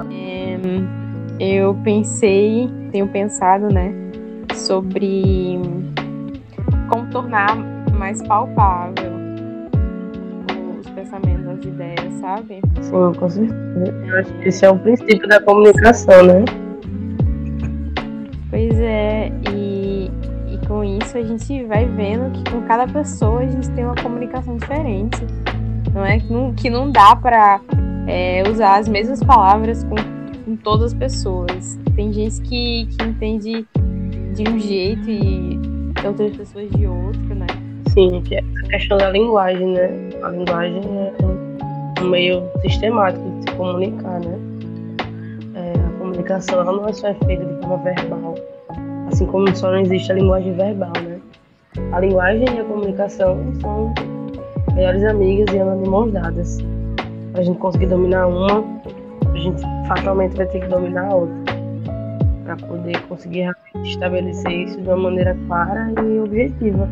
É, eu pensei, tenho pensado, né, sobre como tornar mais palpável os pensamentos, as ideias, sabe? Sim, com certeza. Eu acho que esse é o princípio da comunicação, né? Pois é, e, e com isso a gente vai vendo que com cada pessoa a gente tem uma comunicação diferente. Não é que não, que não dá para é, usar as mesmas palavras com, com todas as pessoas. Tem gente que, que entende de um jeito e outras pessoas de outro, né? Sim, é a questão da linguagem, né? A linguagem é um meio sistemático de se comunicar, né? É, a comunicação ela não é só feita de forma verbal, assim como só não existe a linguagem verbal, né? A linguagem e a comunicação são melhores amigas e andam de mãos dadas. A gente conseguir dominar uma, a gente fatalmente vai ter que dominar a outra para poder conseguir estabelecer isso de uma maneira clara e objetiva.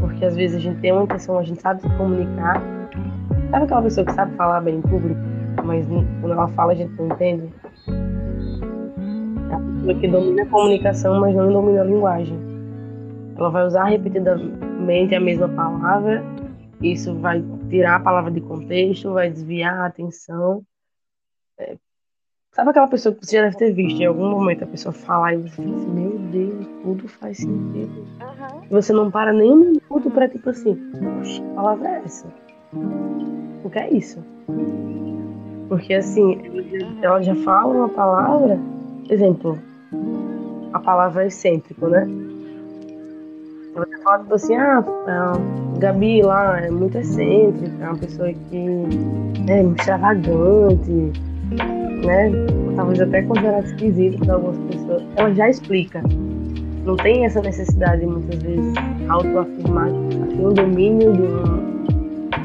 Porque às vezes a gente tem uma intenção, a gente sabe se comunicar. Sabe aquela pessoa que sabe falar bem em público, mas quando ela fala a gente não entende? É a pessoa que domina a comunicação, mas não domina a linguagem. Ela vai usar repetidamente a mesma palavra, isso vai tirar a palavra de contexto, vai desviar a atenção. É, Sabe aquela pessoa que você já deve ter visto em algum momento a pessoa falar e você fala assim, meu Deus, tudo faz sentido. Uhum. E você não para nem um minuto pra tipo assim, poxa, que palavra é essa? O que é isso? Porque assim, ela já fala uma palavra, exemplo, a palavra excêntrico, né? Ela já fala tipo assim, ah, a Gabi lá é muito excêntrica, é uma pessoa que é extravagante né? Talvez até considerado esquisito para algumas pessoas. Ela já explica. Não tem essa necessidade, muitas vezes, autoafirmar. Tem um domínio de uma,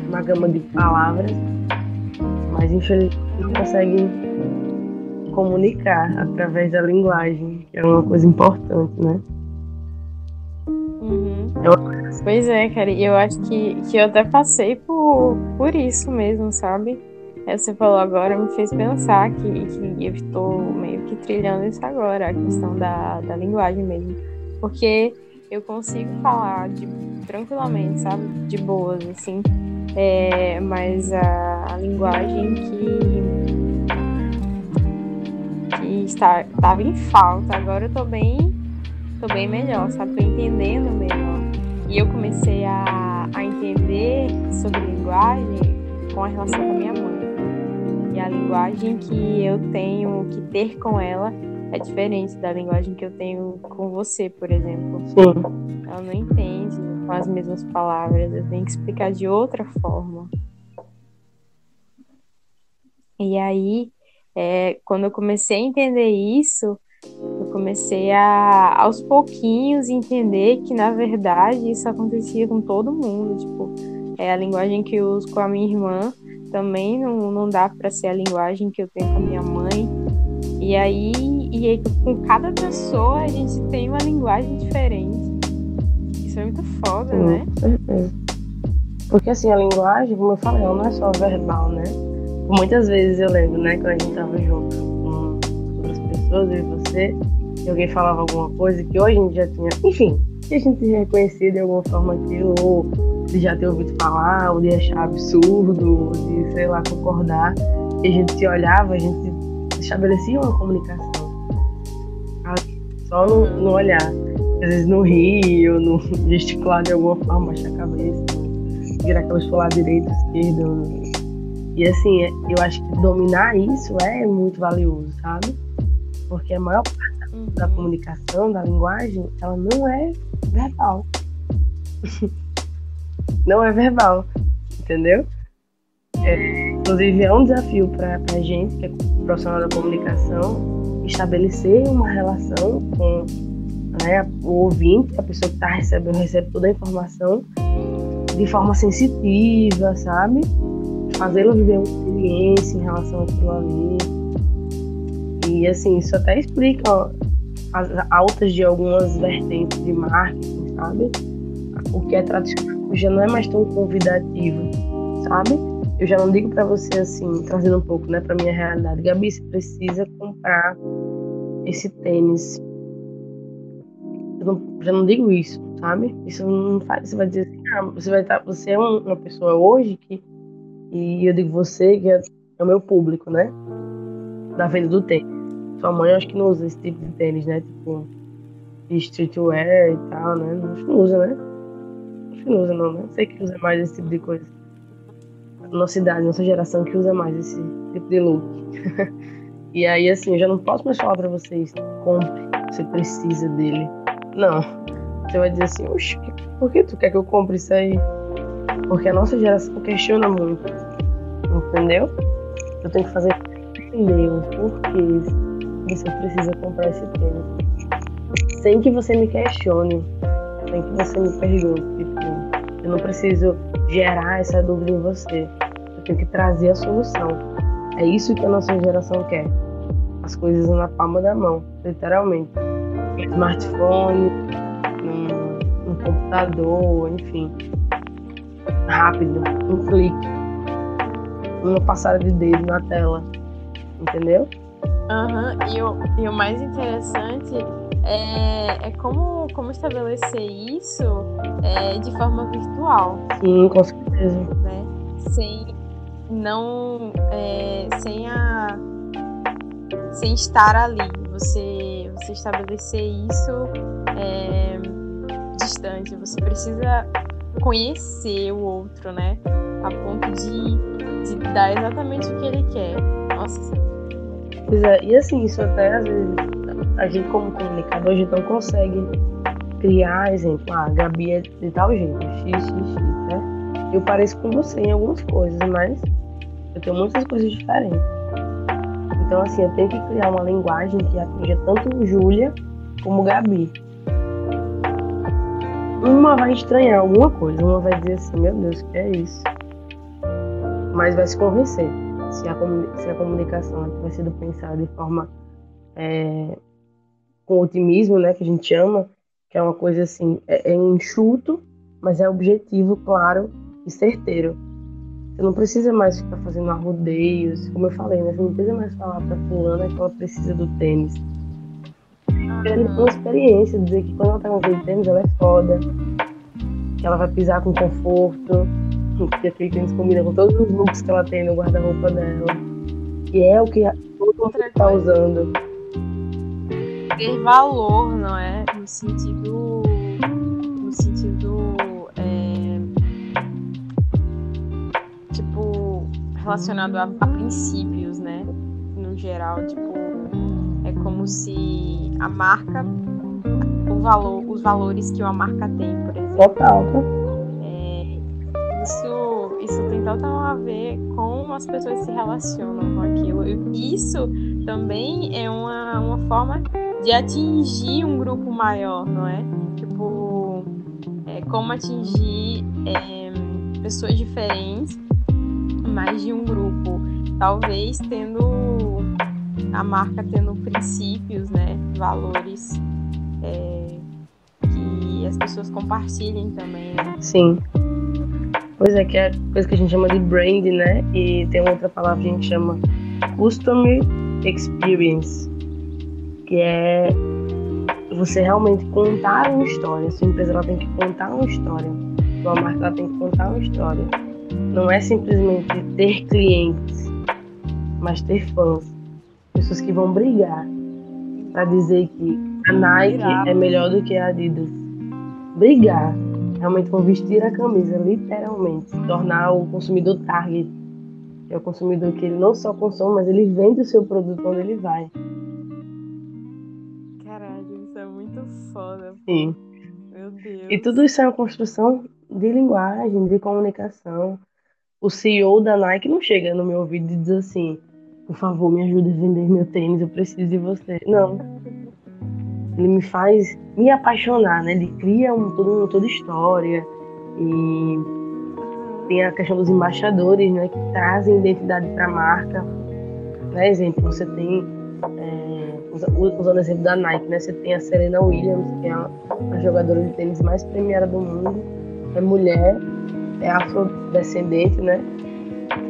uma gama de palavras, mas infelizmente não consegue comunicar através da linguagem, que é uma coisa importante, né? Uhum. É pois é, cara, e eu acho que, que eu até passei por, por isso mesmo, sabe? você falou agora me fez pensar que, que eu estou meio que trilhando isso agora, a questão da, da linguagem mesmo. Porque eu consigo falar de, tranquilamente, sabe? De boas, assim. É, mas a, a linguagem que, que está, estava em falta, agora eu tô bem, tô bem melhor, sabe? Tô entendendo melhor. E eu comecei a, a entender sobre linguagem com a relação com a minha mãe a linguagem que eu tenho que ter com ela é diferente da linguagem que eu tenho com você, por exemplo. Sim. Ela não entende com as mesmas palavras, eu tenho que explicar de outra forma. E aí, é, quando eu comecei a entender isso, comecei a, aos pouquinhos, entender que, na verdade, isso acontecia com todo mundo. Tipo, é a linguagem que eu uso com a minha irmã também não, não dá para ser a linguagem que eu tenho com a minha mãe. E aí, e aí, com cada pessoa, a gente tem uma linguagem diferente. Isso é muito foda, Sim, né? Porque assim, a linguagem, como eu falei, ela não é só verbal, né? Muitas vezes eu lembro, né, quando a gente tava junto com outras pessoas, eu e você, e alguém falava alguma coisa que hoje a gente já tinha. Enfim, que a gente reconhecia de alguma forma aquilo, ou de já ter ouvido falar, ou de achar absurdo, ou de, sei lá, concordar. E a gente se olhava, a gente estabelecia uma comunicação. Só no, no olhar. Às vezes no rir, ou no gesticular de alguma forma, baixar a cabeça, virar aquelas pro lado direito, esquerdo. E assim, eu acho que dominar isso é muito valioso, sabe? Porque a maior parte uhum. da comunicação, da linguagem, ela não é verbal. não é verbal, entendeu? É, inclusive é um desafio para a gente, que é profissional da comunicação, estabelecer uma relação com né, o ouvinte, a pessoa que está recebendo, recebe toda a informação de forma sensitiva, sabe? Fazê-lo viver uma experiência em relação àquilo ali. E assim, isso até explica ó, as altas de algumas vertentes de marketing, sabe? O que é tradicional já não é mais tão convidativo, sabe? eu já não digo para você assim, trazendo um pouco, né, para minha realidade. Gabi, você precisa comprar esse tênis. Eu não, já não digo isso, sabe? Isso não faz. Você vai dizer assim, ah, você vai estar, tá, você é uma pessoa hoje que e eu digo você que é, é o meu público, né? Da venda do tênis. Sua mãe acho que não usa esse tipo de tênis, né? Tipo streetwear e tal, né? Acho que não usa, né? Acho que não usa não, né? Sei que usa mais esse tipo de coisa nossa idade, nossa geração que usa mais esse tipo de look. e aí, assim, eu já não posso mais falar pra vocês, compre, você precisa dele. Não. Você vai dizer assim, oxe, por que tu quer que eu compre isso aí? Porque a nossa geração questiona muito. Entendeu? Eu tenho que fazer os porquês você precisa comprar esse tênis. Sem que você me questione. Sem que você me pergunte. Tipo, eu não preciso gerar essa dúvida em você. Eu tenho que trazer a solução. É isso que a nossa geração quer. As coisas na palma da mão, literalmente. Smartphone, um, um computador, enfim. Rápido, um clique. Uma passada de dedo na tela. Entendeu? Uhum. e, o, e o mais interessante é, é como, como estabelecer isso é, de forma virtual. Sim, com certeza. Né? Sem não é, sem a sem estar ali. Você, você estabelecer isso é, distante. Você precisa conhecer o outro, né? A ponto de, de dar exatamente o que ele quer. Nossa. Pois é, e assim, isso até às vezes a gente como comunicador, a gente não consegue criar exemplo. Ah, a Gabi é de tal jeito, x, x, x, né? Eu pareço com você em algumas coisas, mas eu tenho muitas coisas diferentes. Então, assim, eu tenho que criar uma linguagem que atinja tanto Júlia como Gabi. Uma vai estranhar alguma coisa, uma vai dizer assim, meu Deus, que é isso? Mas vai se convencer se a, se a comunicação vai sendo pensada de forma é, com otimismo, né, que a gente chama, que é uma coisa assim, é, é enxuto, mas é objetivo, claro e certeiro. Você não precisa mais ficar fazendo arrodeios, como eu falei, né? Você não precisa mais falar para fulana que ela precisa do tênis. Querendo uma experiência, dizer que quando ela tá com tênis, ela é foda, que ela vai pisar com conforto, que aquele tênis combina com todos os looks que ela tem no guarda-roupa dela. E é o que todo mundo está usando ter valor, não é? No sentido. No sentido. É, tipo, relacionado a, a, princípios, né? No geral, tipo, é como se a marca. O valor, os valores que uma marca tem, por exemplo. Total, total a ver como as pessoas se relacionam com aquilo. Isso também é uma, uma forma de atingir um grupo maior, não é? Tipo, é, como atingir é, pessoas diferentes, mais de um grupo. Talvez tendo a marca tendo princípios, né? Valores é, que as pessoas compartilhem também, né? Sim. Pois é, que é coisa que a gente chama de brand, né? E tem outra palavra que a gente chama customer experience que é você realmente contar uma história. Sua empresa ela tem que contar uma história. Sua marca ela tem que contar uma história. Não é simplesmente ter clientes, mas ter fãs. Pessoas que vão brigar para dizer que a Nike é melhor do que a Adidas. Brigar. Realmente vão vestir a camisa, literalmente. Se tornar o consumidor target. É o consumidor que ele não só consome, mas ele vende o seu produto onde ele vai. foda. Sim. Meu Deus. E tudo isso é uma construção de linguagem, de comunicação. O CEO da Nike não chega no meu ouvido e diz assim: por favor, me ajude a vender meu tênis, eu preciso de você. Não. Ele me faz me apaixonar, né? Ele cria um, todo, toda história. E tem a questão dos embaixadores, né? Que trazem identidade para a marca. Por exemplo, você tem. É, usando o exemplo da Nike, né? Você tem a Serena Williams, que é a, a jogadora de tênis mais premiada do mundo, é mulher, é afrodescendente, né?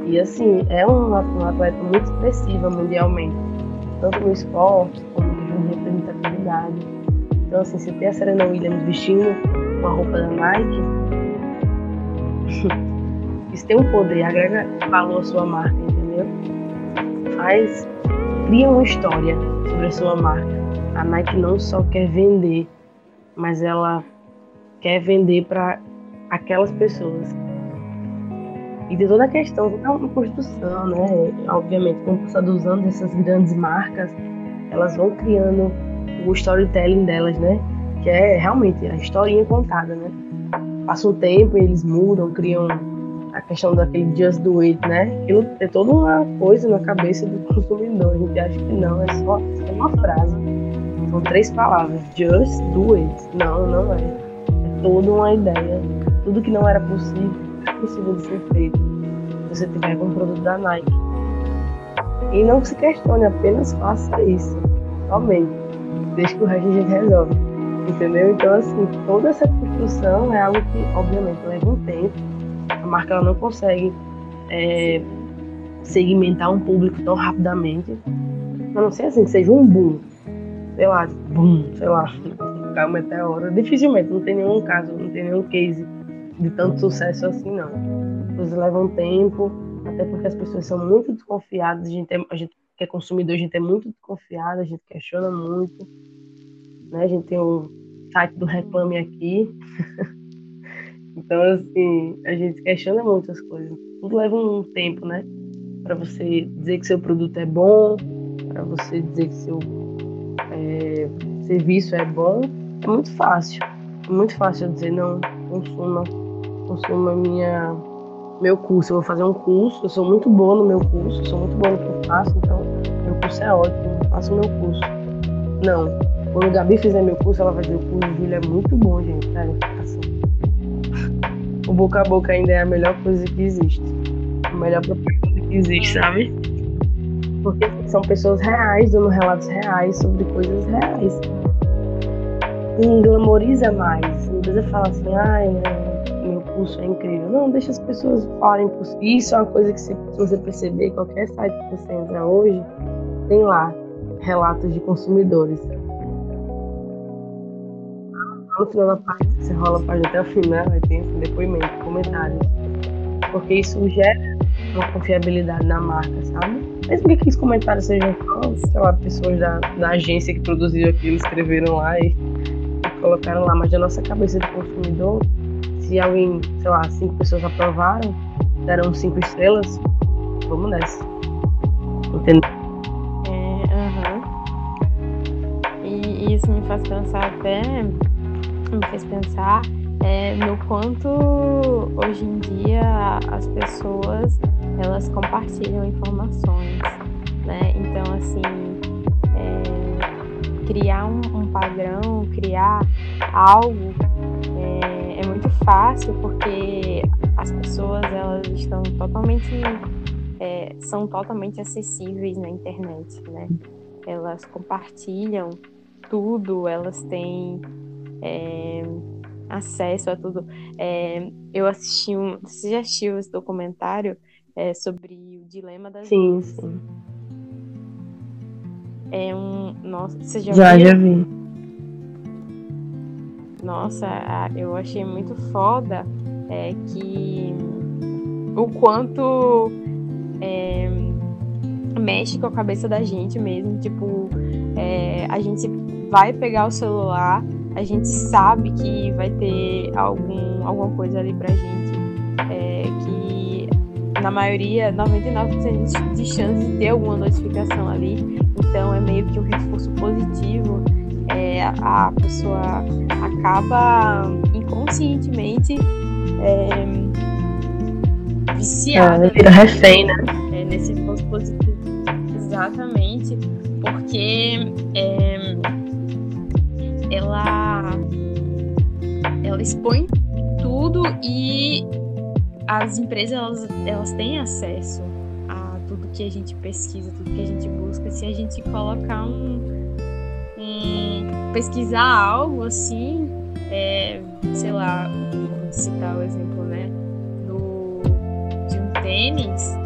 E assim, é uma, uma atleta muito expressiva mundialmente, tanto no esporte como no representatividade. Então, assim, se ter a Serena Williams vestindo uma roupa da Nike, isso tem um poder, agrega valor à sua marca, entendeu? Faz, cria uma história sobre a sua marca. A Nike não só quer vender, mas ela quer vender para aquelas pessoas. E de toda a questão da construção, né? Obviamente, com o passar dos anos, essas grandes marcas, elas vão criando o storytelling delas, né? Que é realmente a historinha contada, né? Passa um tempo eles mudam, criam a questão daquele just do it, né? Aquilo é toda uma coisa na cabeça do consumidor. A gente acha que não, é só é uma frase. São três palavras. Just do it. Não, não é. É toda uma ideia. Tudo que não era possível, é possível de ser feito. Se você tiver com um produto da Nike. E não se questione, apenas faça isso. Somente. Deixa que o resto a gente resolve. Entendeu? Então, assim, toda essa construção é algo que, obviamente, leva um tempo. A marca ela não consegue é, segmentar um público tão rapidamente. A não ser assim, que seja um boom sei lá, bum, sei lá, caiu um meteoro. Dificilmente, não tem nenhum caso, não tem nenhum case de tanto sucesso assim, não. Coisas levam tempo, até porque as pessoas são muito desconfiadas, a gente, é, a gente que é consumidor, a gente é muito desconfiado, a gente questiona muito. Né? A gente tem o site do Reclame Aqui. então, assim, a gente questiona muito as coisas. Tudo leva um tempo, né? Para você dizer que seu produto é bom, para você dizer que seu é, serviço é bom, é muito fácil. É muito fácil dizer, não, consuma, consuma minha, meu curso. Eu vou fazer um curso, eu sou muito boa no meu curso, sou muito boa no que eu faço, então meu curso é ótimo, faço o meu curso. Não, quando a Gabi fizer meu curso, ela vai dizer, o curso Júlia é muito bom, gente, sério, assim. O boca a boca ainda é a melhor coisa que existe. A melhor propaganda que existe, sabe? Porque são pessoas reais, dando relatos reais sobre coisas reais. E glamoriza mais. Não precisa falar assim, ai, meu curso é incrível. Não, deixa as pessoas falarem por si. Isso é uma coisa que, se você perceber, qualquer site que você entra hoje, tem lá relatos de consumidores. No final da página, você rola a página até o final, aí tem depoimento, comentários. Porque isso gera uma confiabilidade na marca, sabe? Mesmo que aqueles comentários sejam sei lá, pessoas da, da agência que produziu aquilo escreveram lá e, e colocaram lá, mas da nossa cabeça de consumidor, se alguém, sei lá, cinco pessoas aprovaram, deram cinco estrelas, vamos nessa. Entendeu? É, uhum. E isso me faz pensar até, me fez pensar é, no quanto hoje em dia as pessoas elas compartilham informações, né? Então assim é, criar um, um, padrão, criar algo muito fácil porque as pessoas elas estão totalmente é, são totalmente acessíveis na internet, né? Elas compartilham tudo, elas têm é, acesso a tudo. É, eu assisti um. Você já assistiu esse documentário é, sobre o dilema das Sim, sim. É um. Nossa, você já, já viu? Já vi. Nossa, eu achei muito foda é, que o quanto é, mexe com a cabeça da gente mesmo. Tipo, é, a gente vai pegar o celular a gente sabe que vai ter algum, alguma coisa ali pra gente é, que na maioria, 99% de chance de ter alguma notificação ali. Então é meio que um reforço positivo. É, a pessoa acaba inconscientemente é, viciada. É, vira refém, né? É, nesse positivo. Exatamente. Porque é, ela ela expõe tudo e as empresas elas, elas têm acesso a tudo que a gente pesquisa, tudo que a gente busca. Se a gente colocar um, um pesquisar algo assim, é, sei lá, vou citar o exemplo, né, do, de um tênis,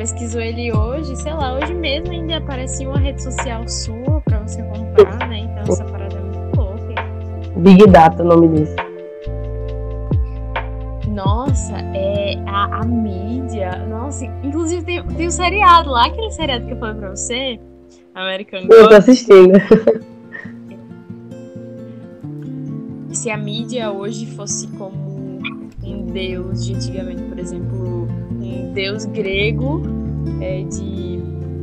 pesquisou ele hoje, sei lá, hoje mesmo ainda aparecia uma rede social sua pra você comprar, né? Então essa parada é muito louca. Big Data, o nome disso. Nossa, é a, a mídia. Nossa, inclusive tem, tem um seriado lá, aquele seriado que eu falei pra você, American Eu tô Gods. assistindo. Se a mídia hoje fosse como um deus de antigamente, por exemplo, um deus grego é, de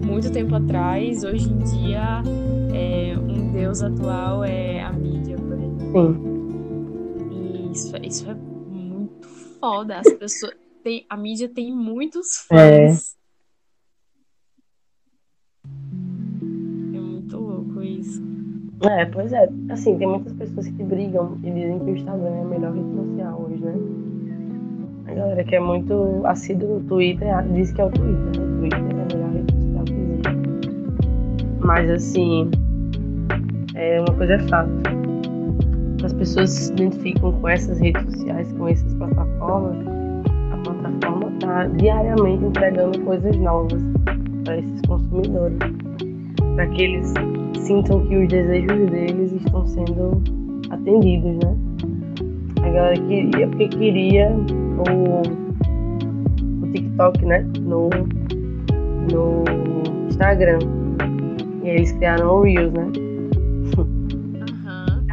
muito tempo atrás, hoje em dia é, um deus atual é a mídia, por exemplo. Sim. E isso, isso é muito foda. As pessoas. Tem, a mídia tem muitos É. fãs. É muito louco isso. É, pois é. Assim, tem muitas pessoas que brigam e dizem que o Instagram é a melhor rede social hoje, né? A galera que é muito assídua no Twitter diz que é o Twitter, né? O Twitter é a melhor rede social que existe. Mas, assim, é uma coisa é fato. As pessoas se identificam com essas redes sociais, com essas plataformas. A plataforma está diariamente entregando coisas novas para esses consumidores. Para que eles sintam que os desejos deles estão sendo atendidos, né? A galera queria porque queria o, o TikTok, né? No, no Instagram. E eles criaram o Reels, né?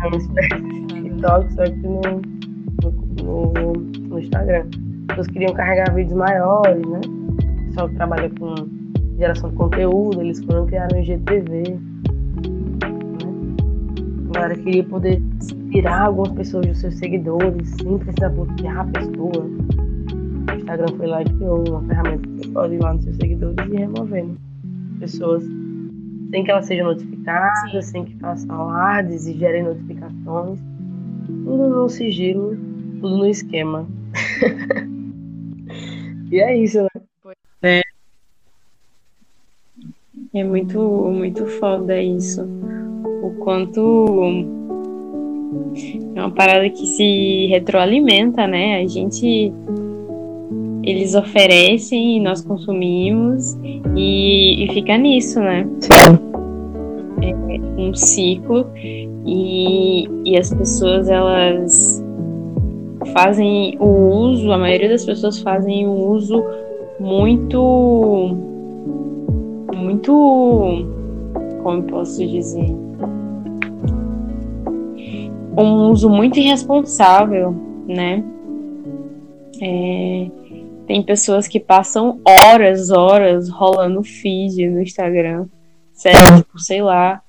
É uma espécie de TikTok, só que no, no, no, no Instagram. As pessoas queriam carregar vídeos maiores, né? O pessoal que trabalha com geração de conteúdo, eles foram criar um IGTV. A galera queria poder tirar algumas pessoas dos seus seguidores sem precisar bloquear a pessoa. O Instagram foi lá e criou uma ferramenta que você pode ir lá nos seus seguidores e removendo pessoas sem que elas sejam notificadas, Sim. sem que façam alardes e gerem notificações. Tudo no sigilo, tudo no esquema. e é isso, né? É muito, muito foda isso. O quanto é uma parada que se retroalimenta, né? A gente. Eles oferecem e nós consumimos e, e fica nisso, né? Sim. Um ciclo e, e as pessoas elas fazem o uso, a maioria das pessoas fazem um uso muito muito como posso dizer um uso muito irresponsável, né? É, tem pessoas que passam horas, horas rolando feed no Instagram, sério, tipo, sei lá,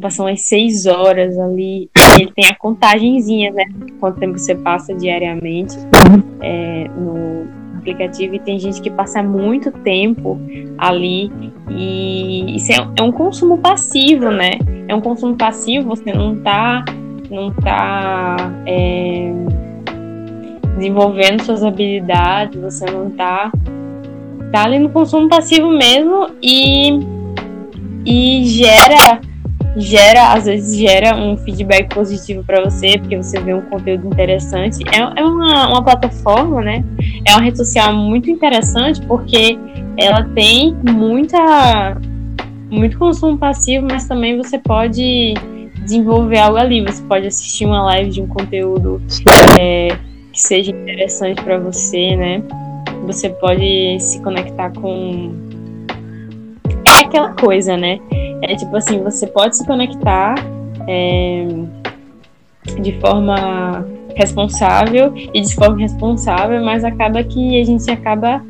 passam umas seis horas ali. Ele tem a contagenzinha, né? Quanto tempo você passa diariamente é, no aplicativo e tem gente que passa muito tempo ali e isso é, é um consumo passivo, né? É um consumo passivo, você não tá, não tá é, desenvolvendo suas habilidades, você não tá, tá ali no consumo passivo mesmo e, e gera gera, às vezes gera um feedback positivo para você, porque você vê um conteúdo interessante. É, é uma, uma plataforma, né? É uma rede social muito interessante porque ela tem muita muito consumo passivo, mas também você pode desenvolver algo ali. Você pode assistir uma live de um conteúdo é, que seja interessante para você, né? Você pode se conectar com é aquela coisa, né? É tipo assim, você pode se conectar é, de forma responsável e de forma responsável, mas acaba que a gente acaba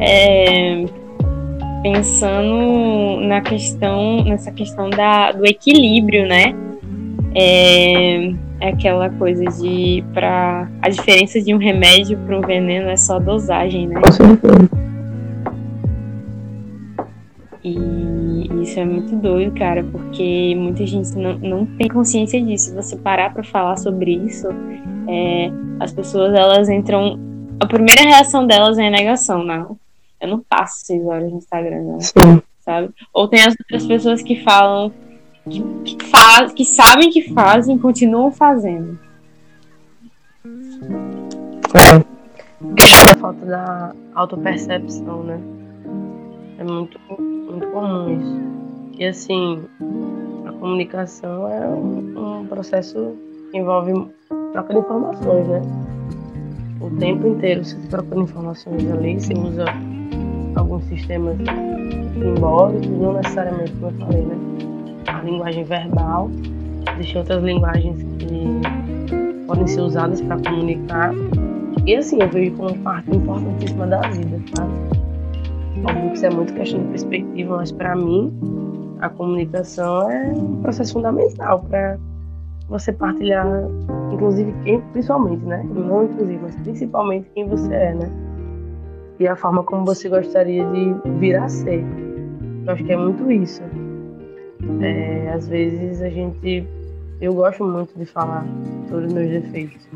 é, pensando na questão, nessa questão da, do equilíbrio, né? É, é aquela coisa de para a diferença de um remédio para um veneno é só a dosagem, né? Com certeza. E isso é muito doido, cara, porque muita gente não, não tem consciência disso. Se você parar pra falar sobre isso, é, as pessoas elas entram. A primeira reação delas é a negação, não. Eu não passo seis horas no Instagram, não, Sim. sabe? Ou tem as outras pessoas que falam que, que, faz, que sabem que fazem e continuam fazendo. É. Questão da falta da autopercepção, né? É muito, muito comum isso. E assim, a comunicação é um, um processo que envolve troca de informações, né? O tempo inteiro você tá trocando informações ali, você usa alguns sistemas simbólicos, não necessariamente como eu falei, né? A linguagem verbal, existem outras linguagens que podem ser usadas para comunicar. E assim, eu vejo como parte importantíssima da vida, sabe? Óbvio que isso é muito questão de perspectiva, mas para mim a comunicação é um processo fundamental para você partilhar, inclusive quem, principalmente, né? Não inclusive, mas principalmente quem você é, né? E a forma como você gostaria de vir a ser. Eu acho que é muito isso. É, às vezes a gente. Eu gosto muito de falar sobre os meus defeitos.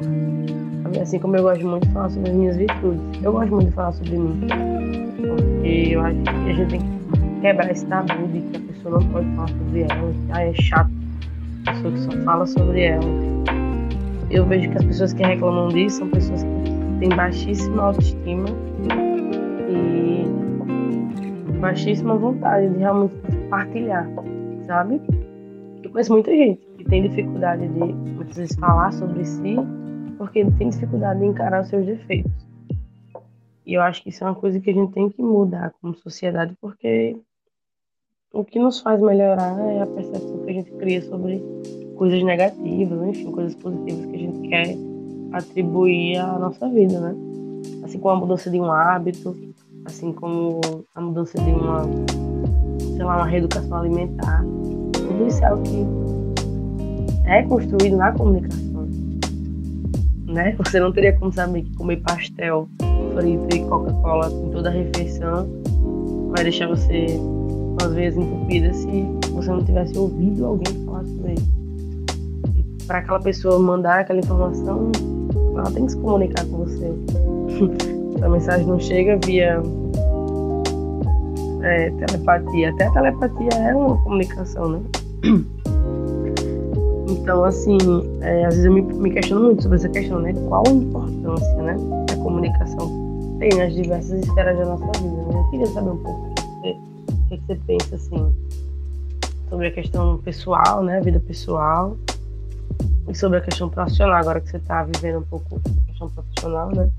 Assim como eu gosto muito de falar sobre as minhas virtudes. Eu gosto muito de falar sobre mim. Porque eu acho que a gente tem que quebrar esse tabu de que a pessoa não pode falar sobre ela. Ah, é chato. A pessoa que só fala sobre ela. Eu vejo que as pessoas que reclamam disso são pessoas que têm baixíssima autoestima e baixíssima vontade de realmente partilhar, sabe? Eu conheço muita gente que tem dificuldade de muitas vezes falar sobre si porque tem dificuldade de encarar os seus defeitos. E eu acho que isso é uma coisa que a gente tem que mudar como sociedade, porque o que nos faz melhorar é a percepção que a gente cria sobre coisas negativas, enfim, coisas positivas que a gente quer atribuir à nossa vida, né? Assim como a mudança de um hábito, assim como a mudança de uma, sei lá, uma reeducação alimentar. Tudo isso é o que é construído na comunicação. Né? Você não teria como saber que comer pastel frito e Coca-Cola em toda a refeição vai deixar você às vezes entupida se você não tivesse ouvido alguém falar sobre isso. Para aquela pessoa mandar aquela informação, ela tem que se comunicar com você. a mensagem não chega via é, telepatia. Até a telepatia é uma comunicação, né? Então, assim, é, às vezes eu me, me, questiono muito sobre essa questão, né? Qual a importância, né? A comunicação tem nas diversas esferas da nossa vida, né? Eu queria saber um pouco o que que você pensa, assim, sobre a questão pessoal, né? Vida pessoal e sobre a questão profissional, agora que você está vivendo um pouco a questão profissional, né?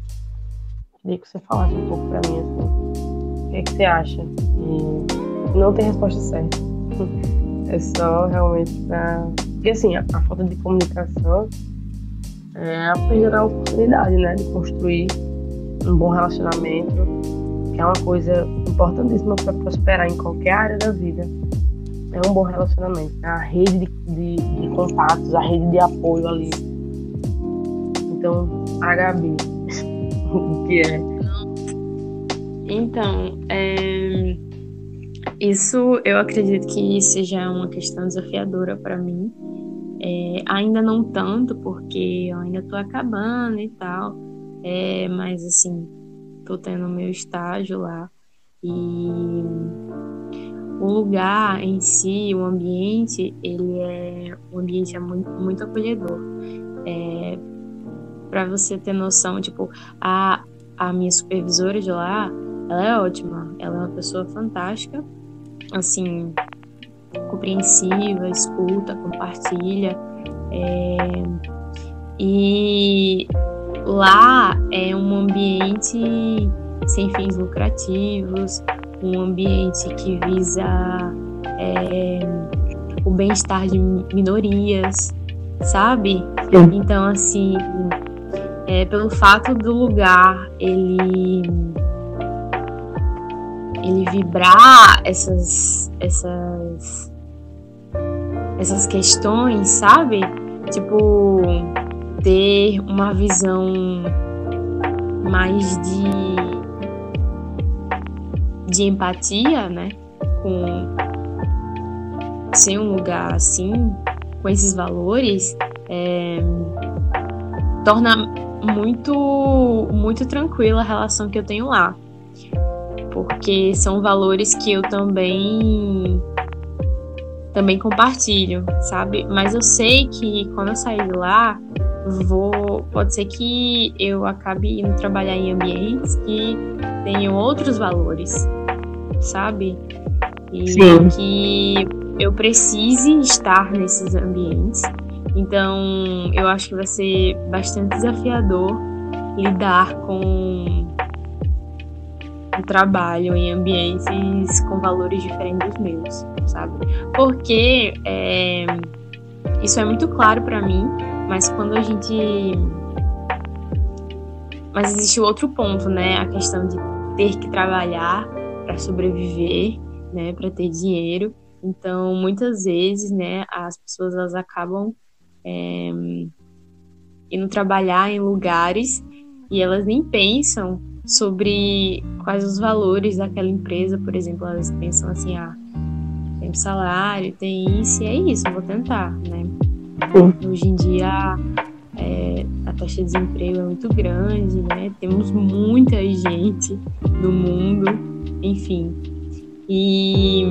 Queria que você falasse um pouco para mim, assim, que, que você acha? E não tem resposta certa. É só realmente para. Porque assim, a, a, falta de comunicação é a perda da oportunidade, né? De construir um bom relacionamento, que é uma coisa importantíssima para prosperar em qualquer área da vida. É um bom relacionamento, é a rede de, de, de contatos, a rede de apoio ali. Então, a Gabi, o que é então, é... isso eu acredito que seja uma questão desafiadora para mim. É, ainda não tanto, porque eu ainda estou acabando e tal, é, mas assim, estou tendo meu estágio lá e o lugar em si, o ambiente, ele é o ambiente é muito, muito acolhedor. É, para você ter noção, tipo, a, a minha supervisora de lá, ela é ótima, ela é uma pessoa fantástica, assim, compreensiva, escuta, compartilha. É... E lá é um ambiente sem fins lucrativos, um ambiente que visa é, o bem-estar de minorias, sabe? Então, assim, é, pelo fato do lugar ele ele vibrar essas essas essas questões, sabe? Tipo ter uma visão mais de de empatia, né? Com ser um lugar assim, com esses valores, é, torna muito muito tranquila a relação que eu tenho lá porque são valores que eu também também compartilho, sabe? Mas eu sei que quando eu sair de lá, vou pode ser que eu acabe indo trabalhar em ambientes que tenham outros valores, sabe? E Sim. que eu precise estar nesses ambientes. Então, eu acho que vai ser bastante desafiador lidar com trabalho em ambientes com valores diferentes dos meus, sabe? Porque é, isso é muito claro para mim, mas quando a gente. Mas existe outro ponto, né? A questão de ter que trabalhar para sobreviver, né? Para ter dinheiro. Então, muitas vezes, né? As pessoas elas acabam é, indo trabalhar em lugares e elas nem pensam sobre quais os valores daquela empresa, por exemplo, elas pensam assim, ah, tem salário, tem isso, e é isso, vou tentar, né? Hoje em dia é, a taxa de desemprego é muito grande, né? Temos muita gente no mundo, enfim. E,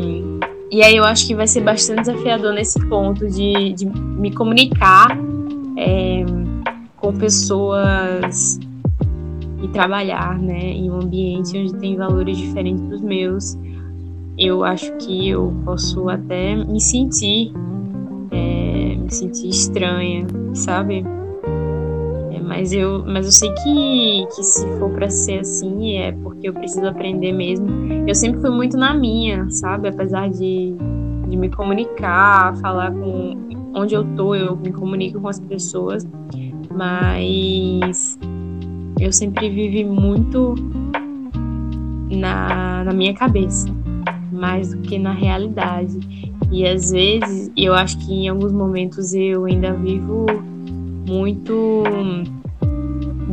e aí eu acho que vai ser bastante desafiador nesse ponto de, de me comunicar é, com pessoas e trabalhar, né, em um ambiente onde tem valores diferentes dos meus. Eu acho que eu posso até me sentir, é, me sentir estranha, sabe? É, mas eu, mas eu sei que, que se for para ser assim é porque eu preciso aprender mesmo. Eu sempre fui muito na minha, sabe? Apesar de, de me comunicar, falar com onde eu tô, eu me comunico com as pessoas, mas eu sempre vivi muito na, na minha cabeça, mais do que na realidade. E às vezes, eu acho que em alguns momentos eu ainda vivo muito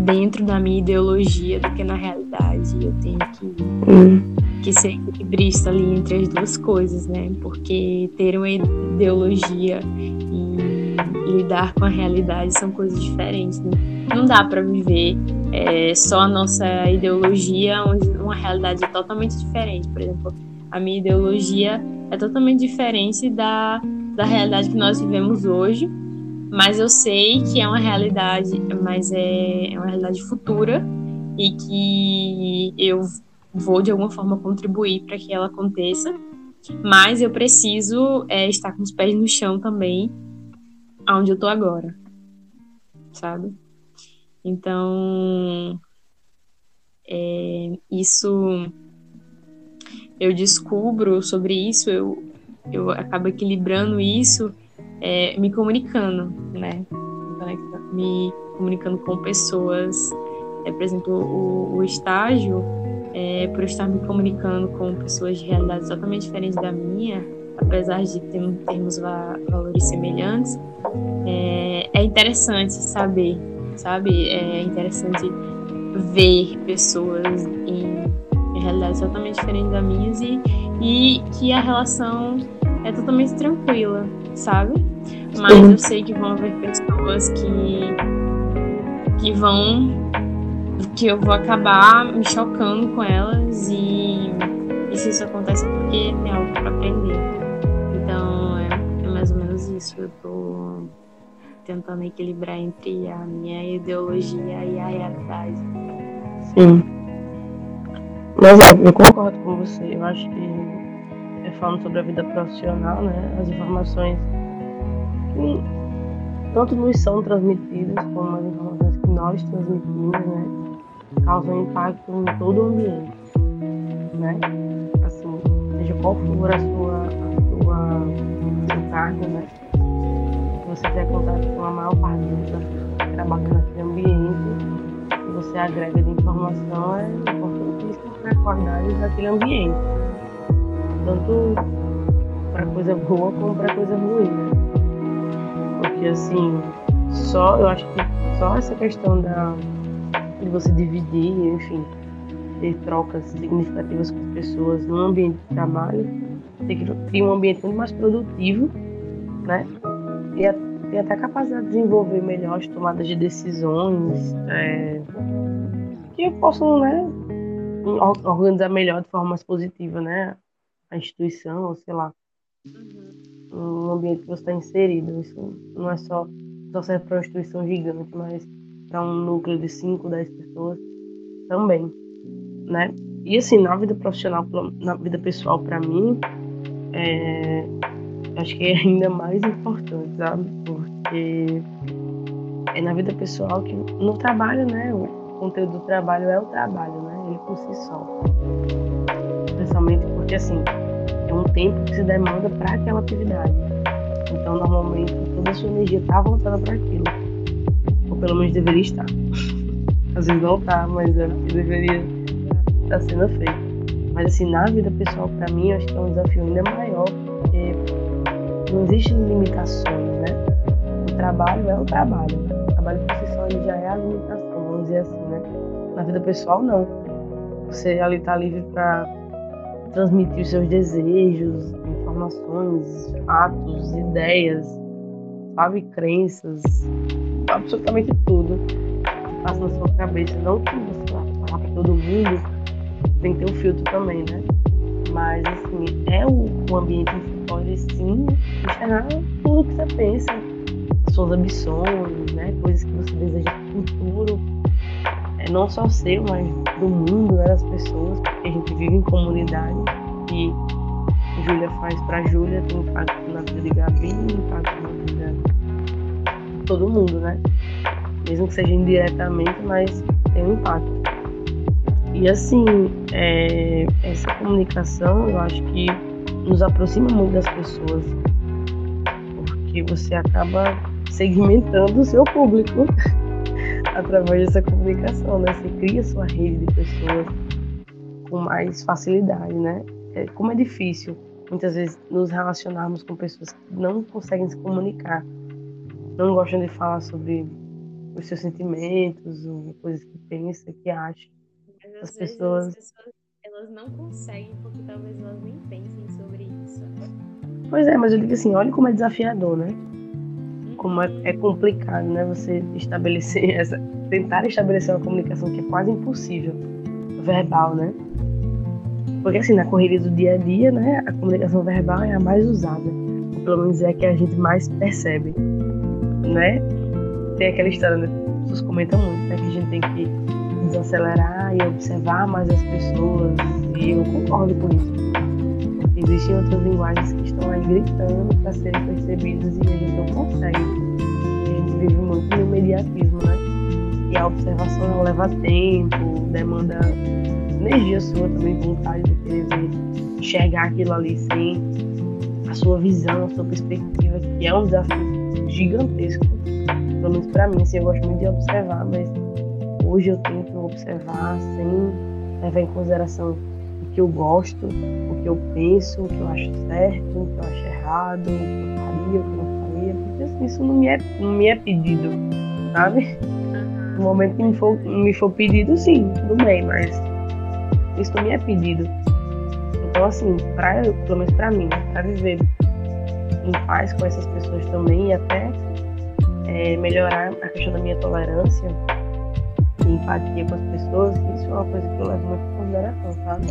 dentro da minha ideologia do que na realidade. Eu tenho que, Hum. que ser equilibrista ali entre as duas coisas, né? Porque ter uma ideologia e lidar com a realidade são coisas diferentes. Né? Não dá para viver é, só a nossa ideologia, onde uma realidade é totalmente diferente. Por exemplo, a minha ideologia é totalmente diferente da, da realidade que nós vivemos hoje, mas eu sei que é uma realidade, mas é, é uma realidade futura e que eu vou de alguma forma contribuir para que ela aconteça, mas eu preciso é, estar com os pés no chão também, aonde eu tô agora, sabe? Então, é, isso eu descubro sobre isso, eu, eu acabo equilibrando isso, é, me comunicando, né? Me comunicando com pessoas. É, por exemplo, o, o estágio, é, por estar me comunicando com pessoas de realidades totalmente diferentes da minha, apesar de ter, termos va valores semelhantes, é, é interessante saber, sabe? É interessante ver pessoas em, realidades totalmente diferentes da minhas e, e que a relação é totalmente tranquila, sabe? Mas eu sei que vão haver pessoas que que vão que eu vou acabar me chocando com elas e, e se isso acontece é porque tem algo para aprender. Então é, é mais ou menos isso. Eu tô tentando equilibrar entre a minha ideologia e a realidade. Sim. Mas é, eu concordo com você. Eu acho que é, falando sobre a vida profissional, né? As informações que tanto nos são transmitidas como as informações que nós transmitimos, né? Causam impacto em todo o ambiente, né? Assim, seja qual for a sua, a sua seu né? Você tiver contato com a maior parte das pessoas que trabalham naquele ambiente, que você agrega de informação é importantíssimo para a qualidade daquele ambiente. Tanto para coisa boa como para coisa ruim, né? Porque assim, só eu acho que só essa questão da de você dividir, enfim, ter trocas significativas com as pessoas no ambiente de trabalho, você cria um ambiente muito mais produtivo, né? E, até a capacidade de desenvolver melhor as tomadas de decisões, é, que possam, né, organizar melhor de forma mais positiva, né? A instituição, ou sei lá, um ambiente que você está inserido. Isso não é só, só serve para uma instituição gigante, mas para um núcleo de 5, 10 pessoas também, né? E assim, na vida profissional, na vida pessoal, para mim, é, acho que é ainda mais importante, sabe? Porque é na vida pessoal que no trabalho, né? O conteúdo do trabalho é o trabalho, né? Ele por si só. Principalmente porque assim, é um tempo que se demanda para aquela atividade. Então, normalmente, toda a sua energia está voltada para aquilo. Ou pelo menos deveria estar. Às vezes não tá, mas é que deveria estar tá sendo feito. Mas assim, na vida pessoal, para mim, acho que é um desafio ainda maior, porque não existem limitações, né? O trabalho é o trabalho. O trabalho por si só já é a limitação, vamos dizer assim, né? Na vida pessoal, não. Você ali tá livre para transmitir os seus desejos, informações, fatos, ideias, sabe, crenças, absolutamente tudo que passa na sua cabeça. Não que você vá falar para todo mundo, tem que ter um filtro também, né? Mas, assim, é o, o ambiente pode, sim, enxergar tudo que você pensa, suas ambições, né? Coisas que você deseja no futuro. É, não só seu, mas do mundo, né? das pessoas, porque a gente vive em comunidade e Júlia faz para Júlia tem impacto na vida de Gabi, impacto na vida de todo mundo, né? Mesmo que seja indiretamente, mas tem um impacto. E assim, é, essa comunicação eu acho que nos aproxima muito das pessoas, porque você acaba segmentando o seu público através dessa comunicação, né? Você cria sua rede de pessoas com mais facilidade, né? É, como é difícil muitas vezes nos relacionarmos com pessoas que não conseguem se comunicar, não gostam de falar sobre os seus sentimentos, ou coisas que pensa, que acha. As pessoas... as pessoas elas não conseguem porque talvez elas nem pensem sobre isso. Pois é, mas eu digo assim, olha como é desafiador, né? Como é, é complicado, né? Você estabelecer essa, tentar estabelecer uma comunicação que é quase impossível, verbal, né? Porque assim, na correria do dia a dia, né, a comunicação verbal é a mais usada. Ou pelo menos é a que a gente mais percebe, né? Tem aquela história, né? As pessoas comentam muito, né? Que a gente tem que desacelerar e observar mais as pessoas. E eu concordo com isso. Existem outras linguagens que estão aí gritando para serem percebidas e a gente não consegue. A gente vive muito no imediatismo, né? E a observação leva tempo, demanda energia sua também, vontade de querer ver, enxergar aquilo ali sem a sua visão, a sua perspectiva, que é um desafio gigantesco. Pelo menos para mim, assim, eu gosto muito de observar, mas hoje eu tento observar sem levar em consideração o que eu gosto, o que eu penso, o que eu acho certo, o que eu acho errado, o que eu faria, o que eu não faria, porque assim, isso não me é, não me é pedido, sabe? No momento que me for, me for pedido, sim, tudo bem, mas isso não me é pedido. Então, assim, pra, pelo menos pra mim, para viver em paz com essas pessoas também e até é, melhorar a questão da minha tolerância empatia com as pessoas, isso é uma coisa que eu levo muito em consideração, sabe?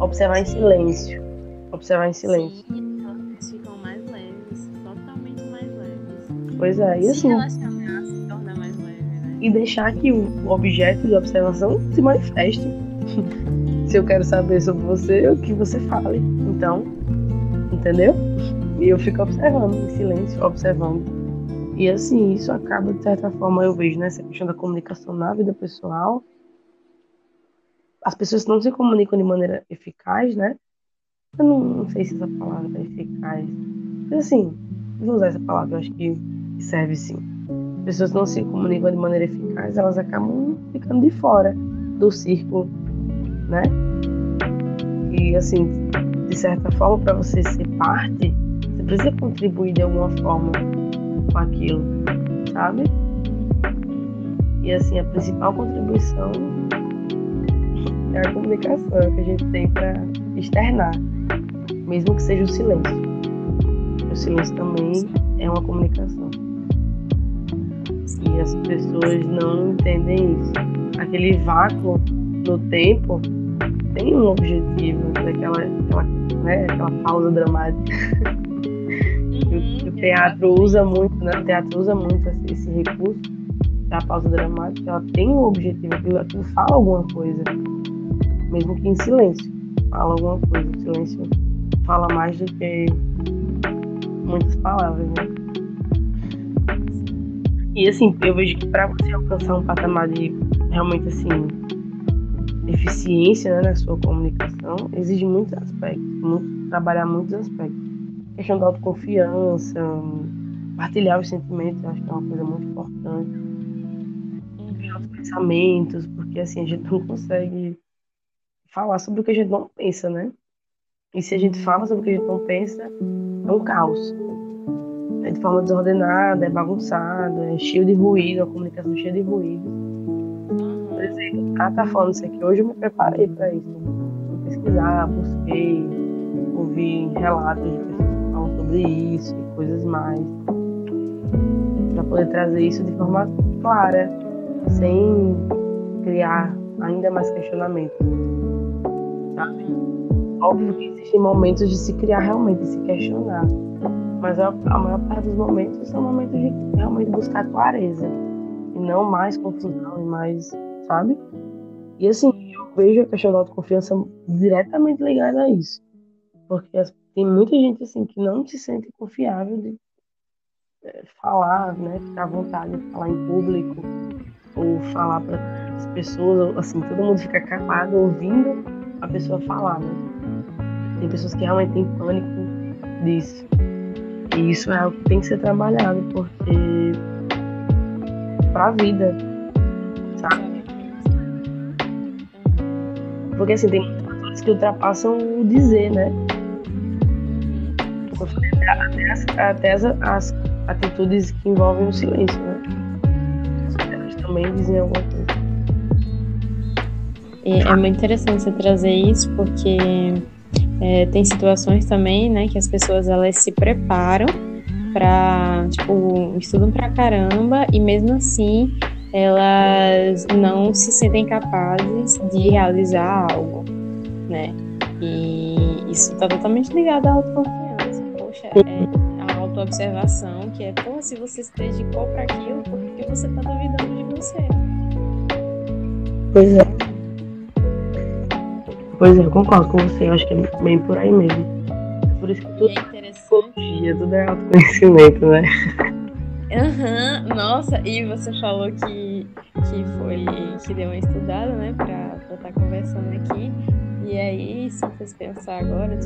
Observar em silêncio. Observar em silêncio. Sim, elas ficam mais leves, totalmente mais leves. Pois é, e assim. Se se torna mais leve, né? E deixar que o objeto de observação se manifeste. Se eu quero saber sobre você, o que você fale. Então, entendeu? E eu fico observando, em silêncio, observando. E assim, isso acaba, de certa forma, eu vejo nessa né, questão da comunicação na vida pessoal. As pessoas não se comunicam de maneira eficaz, né? Eu não, não sei se essa palavra é eficaz. Mas assim, vou usar essa palavra, eu acho que serve sim. As pessoas não se comunicam de maneira eficaz, elas acabam ficando de fora do círculo né? E assim, de certa forma, para você ser parte, você precisa contribuir de alguma forma com aquilo, sabe? E assim, a principal contribuição é a comunicação que a gente tem para externar, mesmo que seja o silêncio. O silêncio também é uma comunicação. E as pessoas não entendem isso. Aquele vácuo no tempo tem um objetivo, daquela aquela, né, aquela pausa dramática. Uhum, o teatro usa muito, né? O teatro usa muito esse, recurso da pausa dramática. Ela tem um objetivo, aquilo, aquilo fala alguma coisa. mesmo que em silêncio. Fala alguma coisa. O silêncio fala mais do que muitas palavras, né? E assim, eu vejo que para você alcançar um patamar de realmente assim eficiência né, na sua comunicação, exige muitos aspectos, muito, trabalhar muitos aspectos. questão da autoconfiança, partilhar os sentimentos, acho que é uma coisa muito importante. Os pensamentos, porque assim, a gente não consegue falar sobre o que a gente não pensa, né? E se a gente fala sobre o que a gente não pensa, é um caos. É de forma desordenada, é bagunçado, é cheio de ruído, a comunicação cheia de ruído. Por exemplo, ah, tá falando isso aqui, hoje eu me preparei para isso. Vou pesquisar, busquei, ouvi relatos de pessoas que falam sobre isso e coisas mais. Poder trazer isso de forma clara, sem criar ainda mais questionamentos. Sabe? Óbvio que existem momentos de se criar realmente, de se questionar. Mas a, maior parte dos momentos são momentos de realmente buscar clareza. E não mais confusão e mais, sabe? E assim, eu vejo a questão da autoconfiança diretamente ligada a isso. Porque tem muita gente assim que não se sente confiável de falar, né? Ficar à vontade de falar em público ou falar para as pessoas, assim, todo mundo fica calado ouvindo a pessoa falar, né? Tem pessoas que realmente têm pânico disso. E isso é algo que tem que ser trabalhado, porque pra vida, sabe? Porque assim, tem fatores que ultrapassam o dizer, né? Até, as, até as, as atitudes que envolvem o silêncio, né? Elas também dizem alguma coisa. É, é muito interessante você trazer isso, porque é, tem situações também, né, que as pessoas elas se preparam para, tipo, estudam pra caramba e mesmo assim elas não se sentem capazes de realizar algo, né? E isso está totalmente ligado à autoconfiança. Poxa, é a autoobservação, que é, pô, se você se dedicou para aquilo, por que você está duvidando de você? Pois é. Pois é, eu concordo com você, eu acho que é bem por aí mesmo. Por isso que tudo é interessante. tudo é autoconhecimento, né? Aham, uhum. nossa, e você falou que, que foi que deu uma estudada, né, pra estar tá conversando aqui. E aí, se você pensar agora,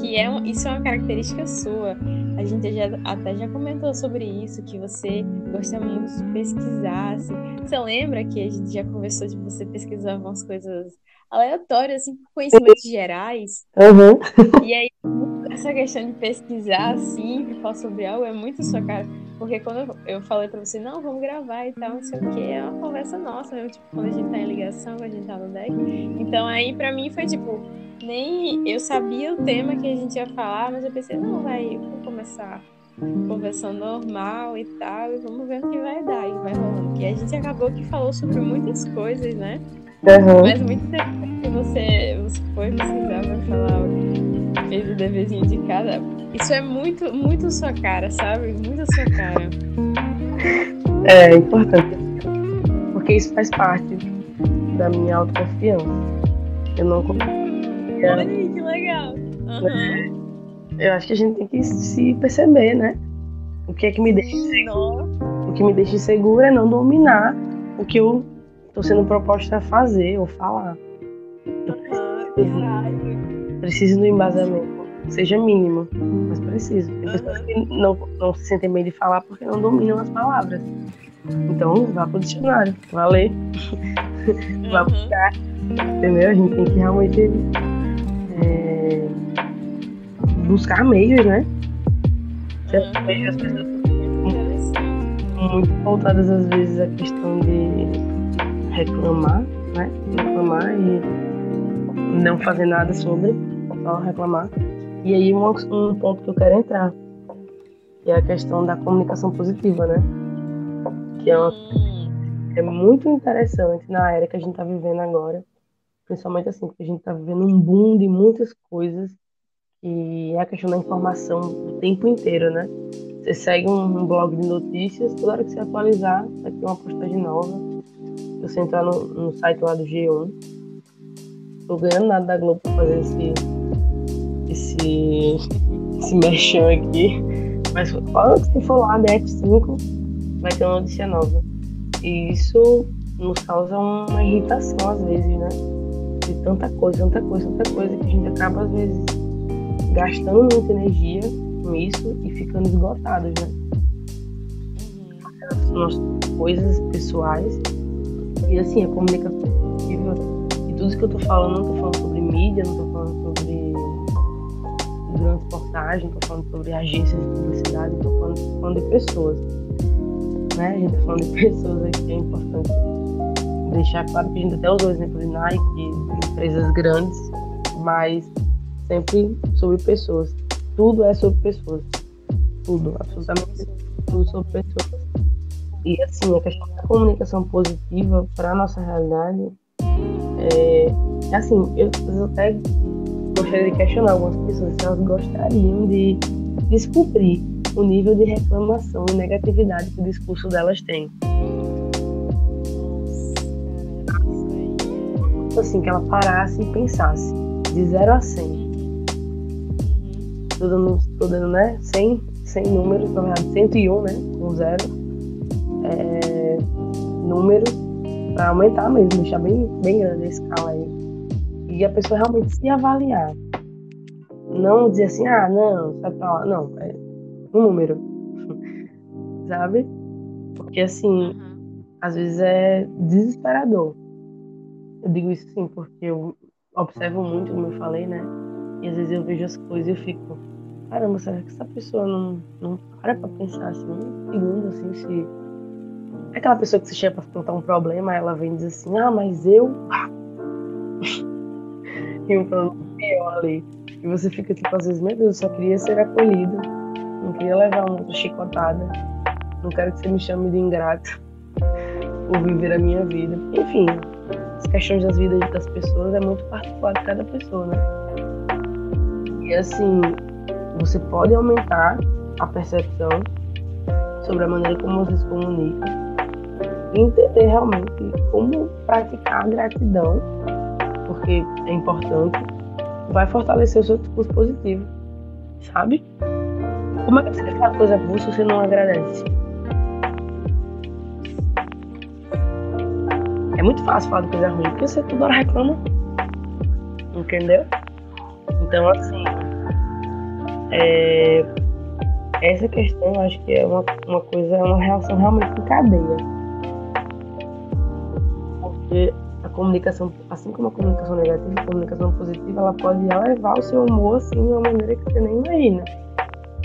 que é um, isso é uma característica sua. A gente já, até já comentou sobre isso, que você gosta muito de pesquisar. Assim. Você lembra que a gente já conversou de você pesquisar umas coisas aleatórias, assim, conhecimentos gerais? Uhum. E aí, essa questão de pesquisar, assim, falar sobre algo é muito sua cara. Porque quando eu falei pra você, não, vamos gravar e tal, não sei o que, é uma conversa nossa mesmo, tipo, quando a gente tá em ligação, quando a gente tá no deck. Então aí pra mim foi tipo, nem eu sabia o tema que a gente ia falar, mas eu pensei, não, vai, vamos começar conversando normal e tal, e vamos ver o que vai dar e vai rolando. Porque a gente acabou que falou sobre muitas coisas, né? Uhum. Mas muito interessante que você, você foi pesquisar pra falar fez o deverzinho de cada. Isso é muito, muito sua cara, sabe? Muito sua cara. É, é importante. Porque isso faz parte da minha autoconfiança. Eu não Olha aí, que legal. Uhum. Eu acho que a gente tem que se perceber, né? O que é que me deixa insegura. O que me deixa insegura é não dominar o que eu tô sendo proposta a fazer ou falar. Uhum, preciso do embasamento, seja mínimo, mas preciso. Tem pessoas que não, não se sentem bem de falar porque não dominam as palavras. Então, vá pro dicionário, vá ler, vá uhum. buscar, entendeu? A gente tem que realmente é, buscar meios, né? Uhum. As pessoas muito voltadas às vezes à questão de reclamar, né? Reclamar e não fazer nada sobre só reclamar. E aí um, um ponto que eu quero entrar, que é a questão da comunicação positiva, né? Que é, uma, é muito interessante na era que a gente está vivendo agora, principalmente assim, porque a gente está vivendo um boom de muitas coisas e é a questão da informação o tempo inteiro, né? Você segue um blog de notícias, toda hora que você atualizar, vai ter uma postagem nova. Se você entrar no, no site lá do G1, tô ganhando nada da Globo pra fazer esse. Esse. esse mexão aqui. Mas quando você for lá da F5, vai ter uma notícia nova. E isso nos causa uma irritação às vezes, né? De tanta coisa, tanta coisa, tanta coisa que a gente acaba às vezes gastando muita energia com isso e ficando esgotados, né? As nossas coisas pessoais. E assim, a comunicação e tudo isso que eu tô falando, não tô falando sobre mídia, não tô portagens, não tô falando sobre agências de publicidade, tô falando, falando de pessoas. Né? A gente tá falando de pessoas aqui, é importante deixar claro que a gente até usou o exemplo de Nike, de empresas grandes, mas sempre sobre pessoas. Tudo é sobre pessoas. Tudo, absolutamente tudo sobre pessoas. E assim, a questão da comunicação positiva para a nossa realidade é assim, eu, eu até gostaria de questionar algumas pessoas se elas gostariam de descobrir o nível de reclamação e negatividade que o discurso delas tem. Assim, que ela parasse e pensasse, de 0 a 100 tô dando, tô dando né, 100, 100 números, na verdade 101, né, com zero, é, números para aumentar mesmo, deixar bem, bem grande a escala aí. E a pessoa realmente se avaliar. Não dizer assim, ah, não, sai pra lá. Não, é um número. Sabe? Porque assim, às vezes é desesperador. Eu digo isso sim, porque eu observo muito, como eu falei, né? E às vezes eu vejo as coisas e eu fico, caramba, será que essa pessoa não, não para pra pensar assim, um segundo, assim, se. É aquela pessoa que se chega pra contar um problema, ela vem e diz assim, ah, mas eu. Um problema pior ali. E você fica tipo, às vezes, meu Deus, eu só queria ser acolhido. Não queria levar uma chicotada. Não quero que você me chame de ingrato por viver a minha vida. Enfim, as questões das vidas das pessoas é muito particular de cada pessoa, né? E assim, você pode aumentar a percepção sobre a maneira como você se comunica e entender realmente como praticar a gratidão, porque é importante, vai fortalecer o seu discurso positivo, sabe? Como é que você faz coisa boa se você não agradece? É muito fácil falar de coisa ruim, porque você toda hora reclama. Entendeu? Então, assim, é, essa questão eu acho que é uma, uma coisa, é uma reação realmente em cadeia. Porque comunicação, assim como a comunicação negativa, a comunicação positiva, ela pode elevar o seu humor assim, de uma maneira que você nem imagina.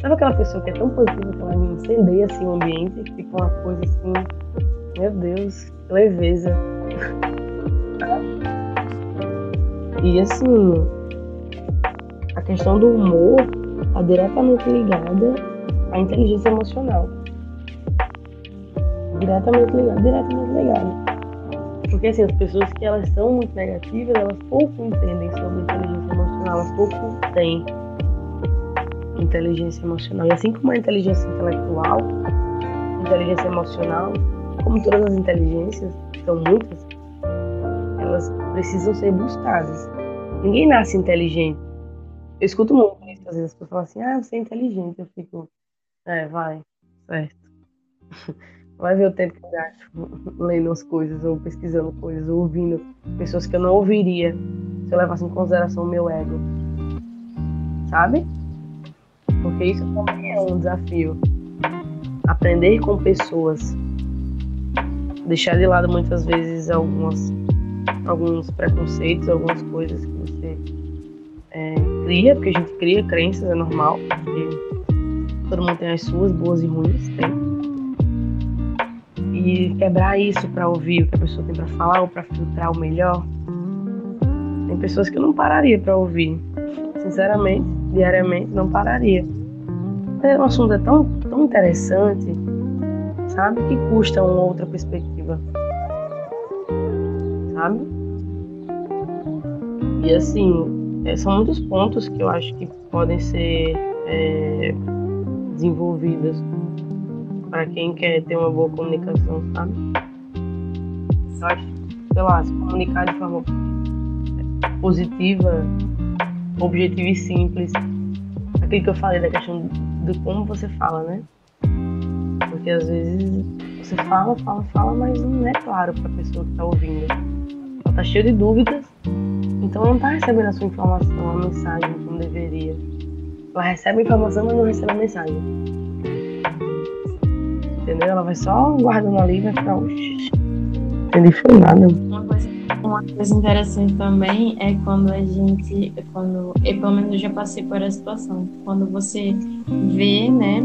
Sabe aquela pessoa que é tão positiva que ela incendeia assim, o ambiente, que fica uma coisa assim, meu Deus, leveza. e assim, a questão do humor está diretamente ligada à inteligência emocional. Diretamente ligada, diretamente ligada. Porque assim, as pessoas que elas são muito negativas, elas pouco entendem sobre inteligência emocional, elas pouco têm inteligência emocional. E assim como a inteligência intelectual, inteligência emocional, como todas as inteligências, são muitas, elas precisam ser buscadas. Ninguém nasce inteligente. Eu escuto muito isso, às vezes as pessoas falam assim, ah, você é inteligente. Eu fico, é, vai, certo. Vai ver o tempo que eu gasto lendo as coisas, ou pesquisando coisas, ou ouvindo pessoas que eu não ouviria se eu levasse em consideração o meu ego. Sabe? Porque isso também é um desafio. Aprender com pessoas. Deixar de lado muitas vezes algumas, alguns preconceitos, algumas coisas que você é, cria, porque a gente cria crenças, é normal, todo mundo tem as suas, boas e ruins, tem. E quebrar isso para ouvir o que a pessoa tem para falar ou para filtrar o melhor. Tem pessoas que eu não pararia para ouvir. Sinceramente, diariamente, não pararia. O assunto é tão, tão interessante, sabe? Que custa uma outra perspectiva. Sabe? E assim, é, são muitos pontos que eu acho que podem ser é, desenvolvidos para quem quer ter uma boa comunicação, sabe? Eu acho, sei lá, se comunicar de forma positiva, objetiva e simples. Aquilo que eu falei da questão de como você fala, né? Porque às vezes você fala, fala, fala, mas não é claro para a pessoa que está ouvindo. Ela está cheia de dúvidas, então não está recebendo a sua informação, a mensagem como deveria. Ela recebe a informação, mas não recebe a mensagem. Entendeu? Ela vai só guardando ali e vai ficar, entendi foi nada. Uma coisa, uma coisa interessante também é quando a gente, quando, eu pelo menos eu já passei por essa situação, quando você vê, né,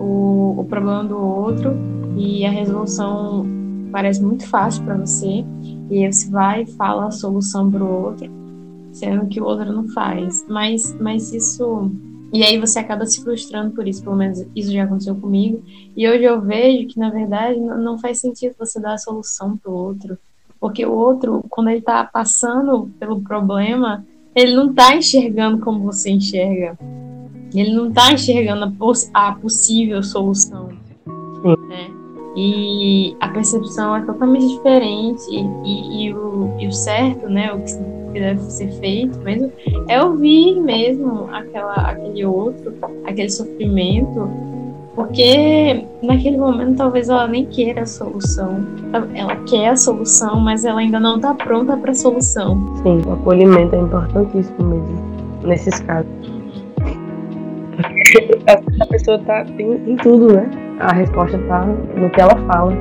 o, o problema do outro e a resolução parece muito fácil para você, e você vai e fala a solução para o outro, sendo que o outro não faz. Mas, mas isso. E aí você acaba se frustrando por isso, pelo menos isso já aconteceu comigo. E hoje eu vejo que, na verdade, não faz sentido você dar a solução para o outro. Porque o outro, quando ele está passando pelo problema, ele não está enxergando como você enxerga. Ele não está enxergando a, poss a, possível solução. Né? E a percepção é totalmente diferente. E, e, o, e o certo, né? O que deve ser feito mesmo, é ouvir mesmo aquela, aquele outro, aquele sofrimento, porque naquele momento talvez ela nem queira a solução. Ela quer a solução, mas ela ainda não está pronta para a solução. Sim, o acolhimento é importantíssimo mesmo, nesses casos. A pessoa tá, tem, tem tudo, né? A resposta tá no que ela fala.